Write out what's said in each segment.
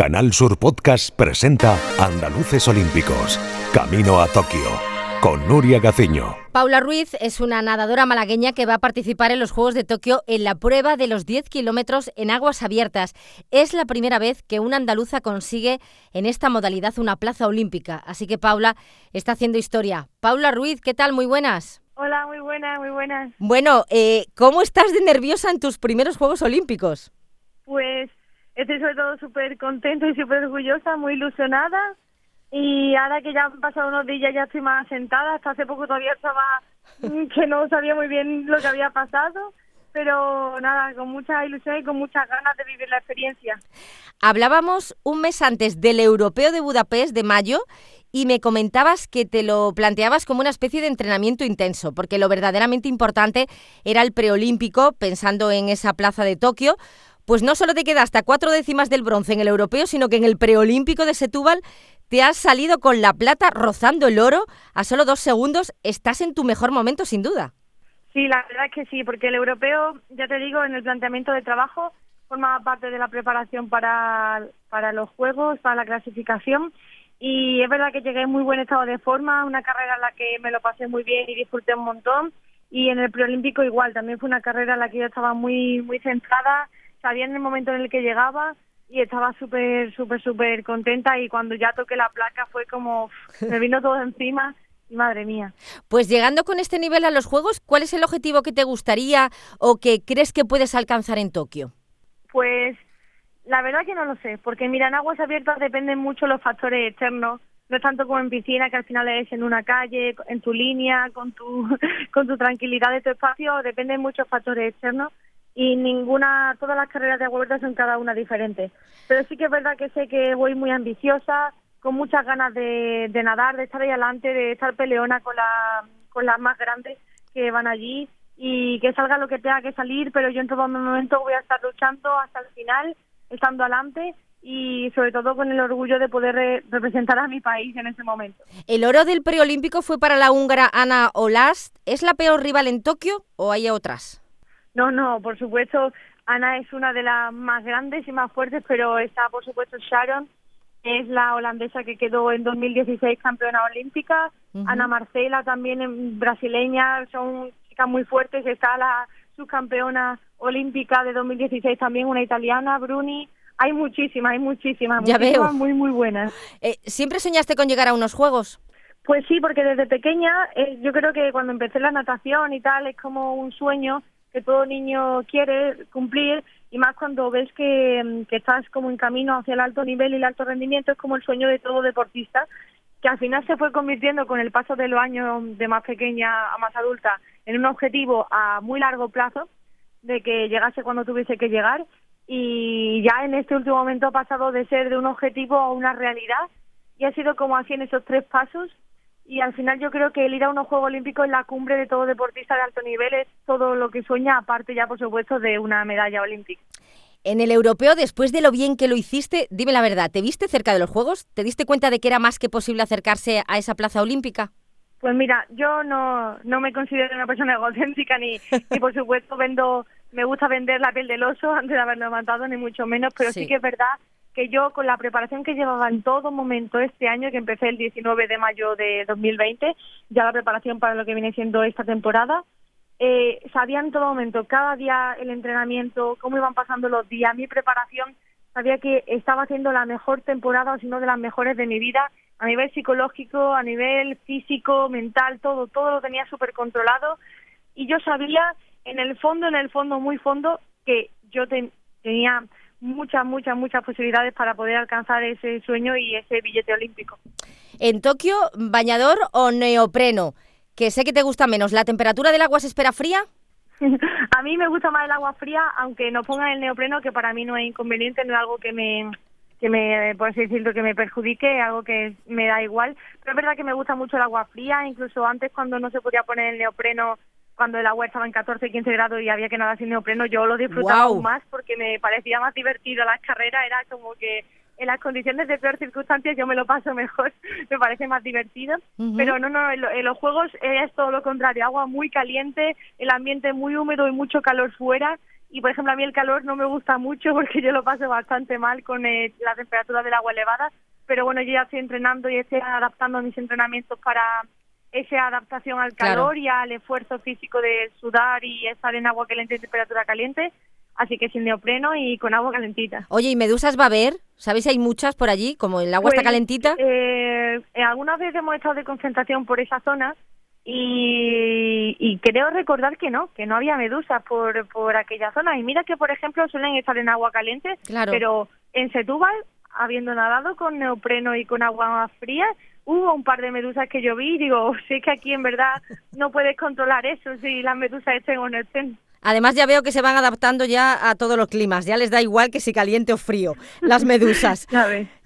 Canal Sur Podcast presenta Andaluces Olímpicos, Camino a Tokio, con Nuria Gaciño. Paula Ruiz es una nadadora malagueña que va a participar en los Juegos de Tokio en la prueba de los 10 kilómetros en aguas abiertas. Es la primera vez que una andaluza consigue en esta modalidad una plaza olímpica, así que Paula está haciendo historia. Paula Ruiz, ¿qué tal? Muy buenas. Hola, muy buenas, muy buenas. Bueno, eh, ¿cómo estás de nerviosa en tus primeros Juegos Olímpicos? Pues estoy sobre todo súper contenta y súper orgullosa, muy ilusionada. Y ahora que ya han pasado unos días ya estoy más sentada, hasta hace poco todavía estaba que no sabía muy bien lo que había pasado, pero nada, con mucha ilusión y con muchas ganas de vivir la experiencia. Hablábamos un mes antes del Europeo de Budapest de mayo y me comentabas que te lo planteabas como una especie de entrenamiento intenso, porque lo verdaderamente importante era el preolímpico, pensando en esa plaza de Tokio, pues no solo te quedaste hasta cuatro décimas del bronce en el europeo, sino que en el preolímpico de Setúbal te has salido con la plata rozando el oro a solo dos segundos. Estás en tu mejor momento, sin duda. Sí, la verdad es que sí, porque el europeo, ya te digo, en el planteamiento de trabajo formaba parte de la preparación para, para los Juegos, para la clasificación. Y es verdad que llegué en muy buen estado de forma, una carrera en la que me lo pasé muy bien y disfruté un montón. Y en el preolímpico igual, también fue una carrera en la que yo estaba muy, muy centrada sabía en el momento en el que llegaba y estaba súper, súper, súper contenta y cuando ya toqué la placa fue como, me vino todo encima y madre mía. Pues llegando con este nivel a los Juegos, ¿cuál es el objetivo que te gustaría o que crees que puedes alcanzar en Tokio? Pues la verdad que no lo sé, porque mira, en aguas abiertas dependen mucho los factores externos, no es tanto como en piscina, que al final es en una calle, en tu línea, con tu, con tu tranquilidad de tu espacio, dependen muchos factores externos y ninguna, todas las carreras de vuelta son cada una diferente. Pero sí que es verdad que sé que voy muy ambiciosa, con muchas ganas de, de nadar, de estar ahí adelante, de estar peleona con, la, con las más grandes que van allí y que salga lo que tenga que salir, pero yo en todo momento voy a estar luchando hasta el final, estando adelante y sobre todo con el orgullo de poder representar a mi país en ese momento. El oro del preolímpico fue para la húngara Ana Olast. ¿Es la peor rival en Tokio o hay otras? No, no, por supuesto, Ana es una de las más grandes y más fuertes, pero está, por supuesto, Sharon, es la holandesa que quedó en 2016 campeona olímpica. Ana Marcela, también brasileña, son chicas muy fuertes. Está la subcampeona olímpica de 2016 también, una italiana, Bruni. Hay muchísimas, hay muchísimas, ya muchísimas muy, muy buenas. Eh, ¿Siempre soñaste con llegar a unos Juegos? Pues sí, porque desde pequeña, eh, yo creo que cuando empecé la natación y tal, es como un sueño que todo niño quiere cumplir y más cuando ves que, que estás como en camino hacia el alto nivel y el alto rendimiento es como el sueño de todo deportista que al final se fue convirtiendo con el paso de los años de más pequeña a más adulta en un objetivo a muy largo plazo de que llegase cuando tuviese que llegar y ya en este último momento ha pasado de ser de un objetivo a una realidad y ha sido como así en esos tres pasos y al final yo creo que el ir a unos Juegos Olímpicos es la cumbre de todo deportista de alto nivel, es todo lo que sueña, aparte ya por supuesto de una medalla olímpica. En el europeo, después de lo bien que lo hiciste, dime la verdad, ¿te viste cerca de los Juegos? ¿Te diste cuenta de que era más que posible acercarse a esa plaza olímpica? Pues mira, yo no, no me considero una persona egocéntrica ni, ni por supuesto vendo, me gusta vender la piel del oso antes de haberlo levantado, ni mucho menos, pero sí que es verdad que yo con la preparación que llevaba en todo momento este año, que empecé el 19 de mayo de 2020, ya la preparación para lo que viene siendo esta temporada, eh, sabía en todo momento, cada día el entrenamiento, cómo iban pasando los días, mi preparación, sabía que estaba haciendo la mejor temporada, o si no de las mejores de mi vida, a nivel psicológico, a nivel físico, mental, todo, todo lo tenía súper controlado. Y yo sabía en el fondo, en el fondo, muy fondo, que yo tenía muchas, muchas, muchas posibilidades para poder alcanzar ese sueño y ese billete olímpico. En Tokio, bañador o neopreno, que sé que te gusta menos, ¿la temperatura del agua se espera fría? a mí me gusta más el agua fría, aunque no pongan el neopreno, que para mí no es inconveniente, no es algo que me que me, por así decirlo, que me perjudique, algo que me da igual. Pero es verdad que me gusta mucho el agua fría, incluso antes cuando no se podía poner el neopreno cuando el agua estaba en 14, 15 grados y había que nadar sin neopreno, yo lo disfrutaba aún más porque me parecía más divertido las carreras, era como que en las condiciones de peor circunstancias yo me lo paso mejor, me parece más divertido, pero no, no, en, los juegos es todo lo contrario, agua muy caliente, el ambiente muy húmedo y mucho calor fuera. Y por ejemplo a mí el calor no me gusta mucho porque yo lo paso bastante mal con eh, la temperatura del agua elevada, pero bueno, yo ya estoy entrenando y estoy adaptando mis entrenamientos para esa adaptación al calor y al esfuerzo físico de sudar y estar en agua caliente y temperatura caliente. Así que sin neopreno y con agua calentita. Oye, ¿y medusas va a haber? ¿Sabéis hay muchas por allí? Como el agua está pues, calentita. Eh, algunas veces hemos estado de concentración por esa zona y, y, creo recordar que no, que no había medusas por, por aquella zona. Y mira que, por ejemplo, suelen estar en agua caliente, pero en Setúbal, habiendo nadado con neopreno y con agua más fría, hubo un par de medusas que yo vi y digo, sí que aquí en verdad no puedes controlar eso, si las medusas estén o no estén. Además ya veo que se van adaptando ya a todos los climas, ya les da igual que si caliente o frío, las medusas.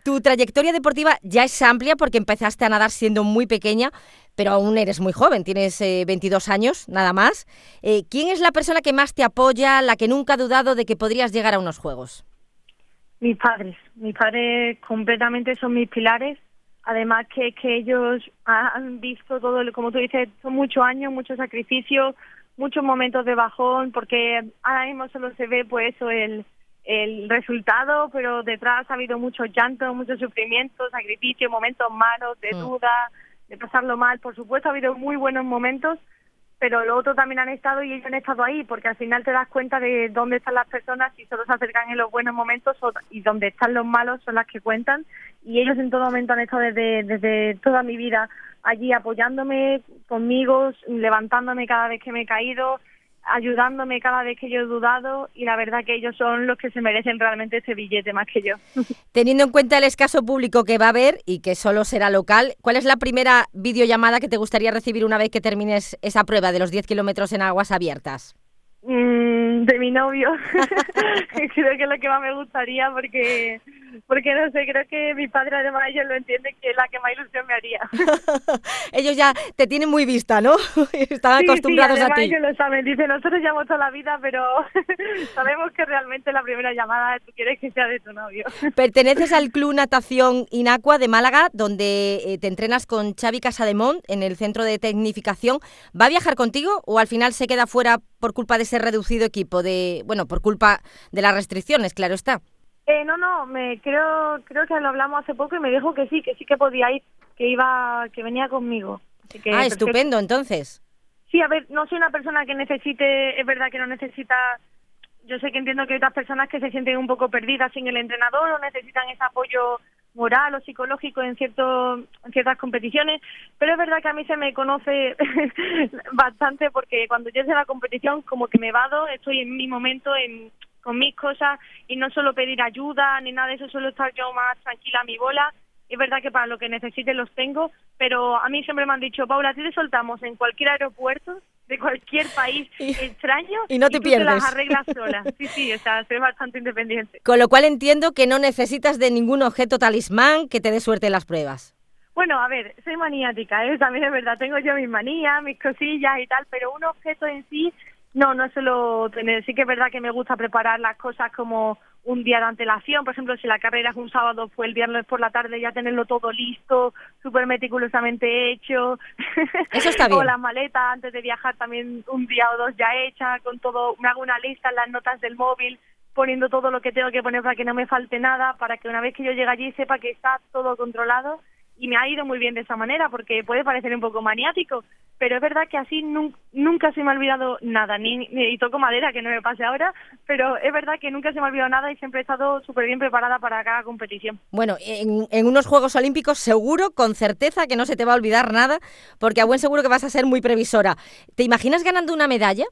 Tu trayectoria deportiva ya es amplia porque empezaste a nadar siendo muy pequeña, pero aún eres muy joven, tienes 22 eh, años nada más. Eh, ¿Quién es la persona que más te apoya, la que nunca ha dudado de que podrías llegar a unos Juegos? Mis padres, mis padres completamente son mis pilares. Además que, que ellos han visto todo, como tú dices, son muchos años, mucho sacrificio, muchos momentos de bajón, porque ahora mismo solo se ve pues eso, el, el resultado, pero detrás ha habido mucho llanto, mucho sufrimiento, sacrificio, momentos malos, de mm. duda, de pasarlo mal. Por supuesto, ha habido muy buenos momentos, pero los otros también han estado y ellos han estado ahí, porque al final te das cuenta de dónde están las personas y solo se acercan en los buenos momentos y donde están los malos son las que cuentan. Y ellos en todo momento han estado desde, desde toda mi vida allí apoyándome conmigo, levantándome cada vez que me he caído, ayudándome cada vez que yo he dudado y la verdad que ellos son los que se merecen realmente ese billete más que yo. Teniendo en cuenta el escaso público que va a haber y que solo será local, ¿cuál es la primera videollamada que te gustaría recibir una vez que termines esa prueba de los 10 kilómetros en aguas abiertas? Mm, de mi novio. creo que es lo que más me gustaría porque porque no sé, creo que mi padre además ellos lo entienden que es la que más ilusión me haría. ellos ya te tienen muy vista, ¿no? Están acostumbrados a ti. ellos lo saben, dicen, nosotros llevamos toda la vida, pero sabemos que realmente la primera llamada tú quieres que sea de tu novio. Perteneces al Club Natación Inacua de Málaga, donde eh, te entrenas con Xavi Casademont en el centro de tecnificación. ¿Va a viajar contigo o al final se queda fuera por culpa de ese reducido equipo? de Bueno, por culpa de las restricciones, claro está. Eh, no, no, me creo creo que lo hablamos hace poco y me dijo que sí, que sí que podía ir, que iba, que venía conmigo. ah, estupendo, entonces. Sí, a ver, no soy una persona que necesite, es verdad que no necesita, yo sé que entiendo que hay otras personas que se sienten un poco perdidas sin el entrenador o necesitan ese apoyo moral o psicológico en cierto, en ciertas competiciones, pero es verdad que a mí se me conoce bastante porque cuando yo a la competición como que me vado, estoy en mi momento, en con mis cosas y no solo pedir ayuda ni nada de eso, solo estar yo más tranquila a mi bola. Es verdad que para lo que necesite los tengo, pero a mí siempre me han dicho, Paula, si te soltamos en cualquier aeropuerto de cualquier país extraño y no te pierdes. las arreglas sola. Sí, sí, o sea, soy bastante independiente. Con lo cual entiendo que no necesitas de ningún objeto talismán que te dé suerte en las pruebas. Bueno, a ver, soy maniática, ¿eh? también es verdad, tengo yo mis manías, mis cosillas y tal, pero un objeto en sí no, no suelo tener. Sí que es verdad que me gusta preparar las cosas como un día de antelación. Por ejemplo, si la carrera es un sábado, pues el viernes por la tarde ya tenerlo todo listo, súper meticulosamente hecho. Eso está bien. o las maletas antes de viajar también un día o dos ya hecha, con todo. Me hago una lista en las notas del móvil poniendo todo lo que tengo que poner para que no me falte nada, para que una vez que yo llegue allí sepa que está todo controlado y me ha ido muy bien de esa manera porque puede parecer un poco maniático, pero es verdad que así nunca se me ha olvidado nada, ni, y toco madera que no me pase ahora, pero es verdad que nunca se me ha olvidado nada y siempre he estado súper bien preparada para cada competición. Bueno, en, en, unos Juegos Olímpicos seguro, con certeza que no se te va a olvidar nada, porque a buen seguro que vas a ser muy previsora. ¿Te imaginas ganando una medalla?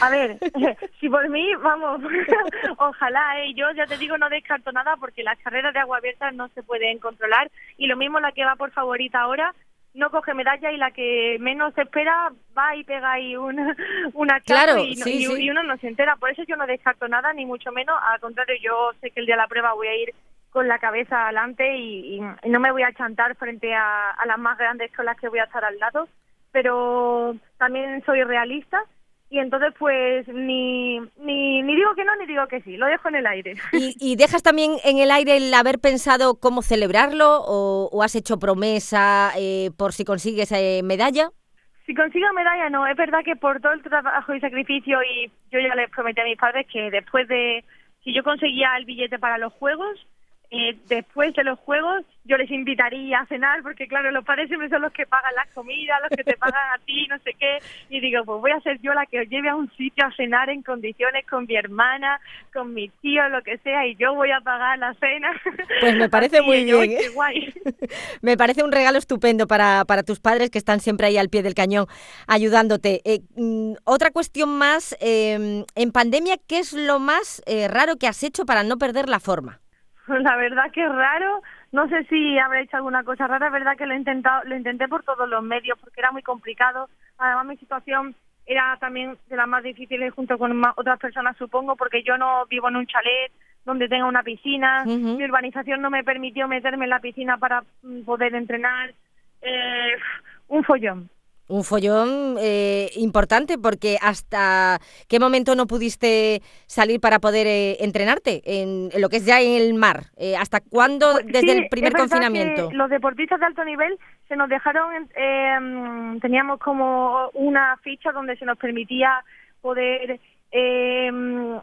A ver, si por mí, vamos, ojalá, ¿eh? yo ya te digo, no descarto nada porque las carreras de agua abierta no se pueden controlar y lo mismo la que va por favorita ahora no coge medalla y la que menos espera va y pega ahí una, una claro, y, y, uno no se entera. Por eso yo no descarto nada, ni mucho menos. Al contrario, yo sé que el día de la prueba voy a ir con la cabeza adelante y, y no me voy a chantar frente a, a las más grandes con las que voy a estar al lado. Pero también soy realista y entonces pues ni, ni, ni, digo que no ni digo que sí, lo dejo en el aire. ¿Y, dejas también en el aire el haber pensado cómo celebrarlo o, has hecho promesa eh, por si consigues eh, medalla? Si consigo medalla no, es verdad que por todo el trabajo y sacrificio y yo ya les prometí a mis padres que después de, si yo conseguía el billete para los Juegos, eh, después de los juegos yo les invitaría a cenar porque claro los padres siempre son los que pagan las comidas los que te pagan a ti no sé qué. Y digo pues voy a ser yo la que os lleve a un sitio a cenar en condiciones con mi hermana con mi tío lo que sea y yo voy a pagar la cena. Pues me parece muy bien ¿eh? me parece un regalo estupendo para, para tus padres que están siempre ahí al pie del cañón ayudándote. Eh, mm, otra cuestión más em, en pandemia qué es lo más raro que has hecho para no perder la forma La verdad que es raro. No sé si habré hecho alguna cosa rara. Es verdad que lo he intentado, lo intenté por todos los medios porque era muy complicado. Además, mi situación era también de las más difíciles junto con otras personas, supongo, porque yo no vivo en un chalet donde tenga una piscina. Mi urbanización no me permitió meterme en la piscina para mm, poder entrenar. Eh, un follón un follón eh, importante porque hasta qué momento no pudiste salir para poder eh, entrenarte en, lo que es ya en el mar. Eh, ¿Hasta cuándo pues desde el primer confinamiento? los deportistas de alto nivel se nos dejaron, em, teníamos como una ficha donde se nos permitía poder em,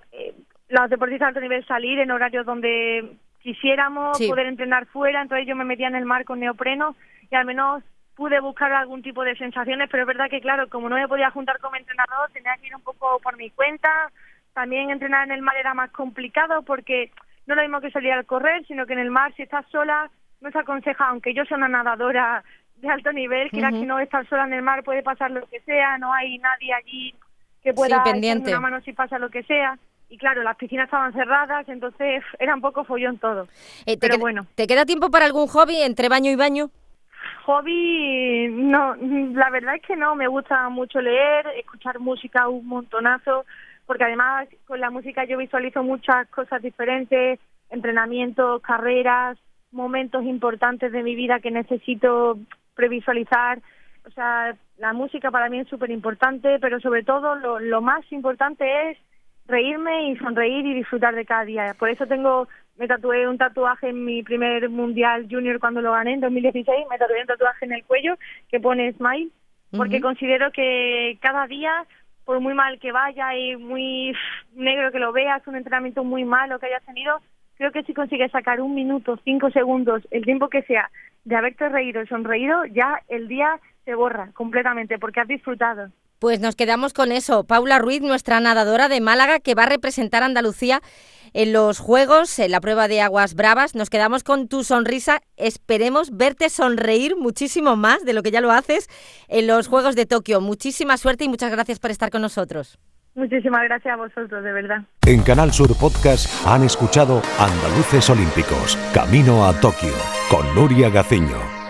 los deportistas de alto nivel salir en horarios donde quisiéramos poder entrenar fuera, entonces yo me metía en el mar con neopreno y al menos pude buscar algún tipo de sensaciones, pero es verdad que, claro, como no me podía juntar como entrenador, tenía que ir un poco por mi cuenta. También entrenar en el mar era más complicado porque no es lo mismo que salir al correr, sino que en el mar, si estás sola, no se aconseja, aunque yo soy una nadadora de alto nivel, que que no estar sola en el mar puede pasar lo que sea, no hay nadie allí que pueda sí, una mano si pasa lo que sea. Y claro, las piscinas estaban cerradas, entonces era un poco follón todo. Eh, pero bueno. ¿Te queda tiempo para algún hobby entre baño y baño? Hobby, no, la verdad es que no, me gusta mucho leer, escuchar música un montonazo, porque además con la música yo visualizo muchas cosas diferentes, entrenamientos, carreras, momentos importantes de mi vida que necesito previsualizar. O sea, la música para mí es súper importante, pero sobre todo lo, lo más importante es reírme y sonreír y disfrutar de cada día. Por eso tengo me tatué un tatuaje en mi primer mundial junior cuando lo gané en 2016, me tatué un tatuaje en el cuello que pone Smile, porque considero que cada día, por muy mal que vaya y muy negro que lo veas, un entrenamiento muy malo que hayas tenido, creo que si consigues sacar un minuto, cinco segundos, el tiempo que sea, de haberte reído y sonreído, ya el día se borra completamente porque has disfrutado. Pues nos quedamos con eso. Paula Ruiz, nuestra nadadora de Málaga, que va a representar a Andalucía en los Juegos, en la prueba de aguas bravas. Nos quedamos con tu sonrisa. Esperemos verte sonreír muchísimo más de lo que ya lo haces en los Juegos de Tokio. Muchísima suerte y muchas gracias por estar con nosotros. Muchísimas gracias a vosotros, de verdad. En Canal Sur Podcast han escuchado Andaluces Olímpicos, Camino a Tokio, con Nuria Gaciño.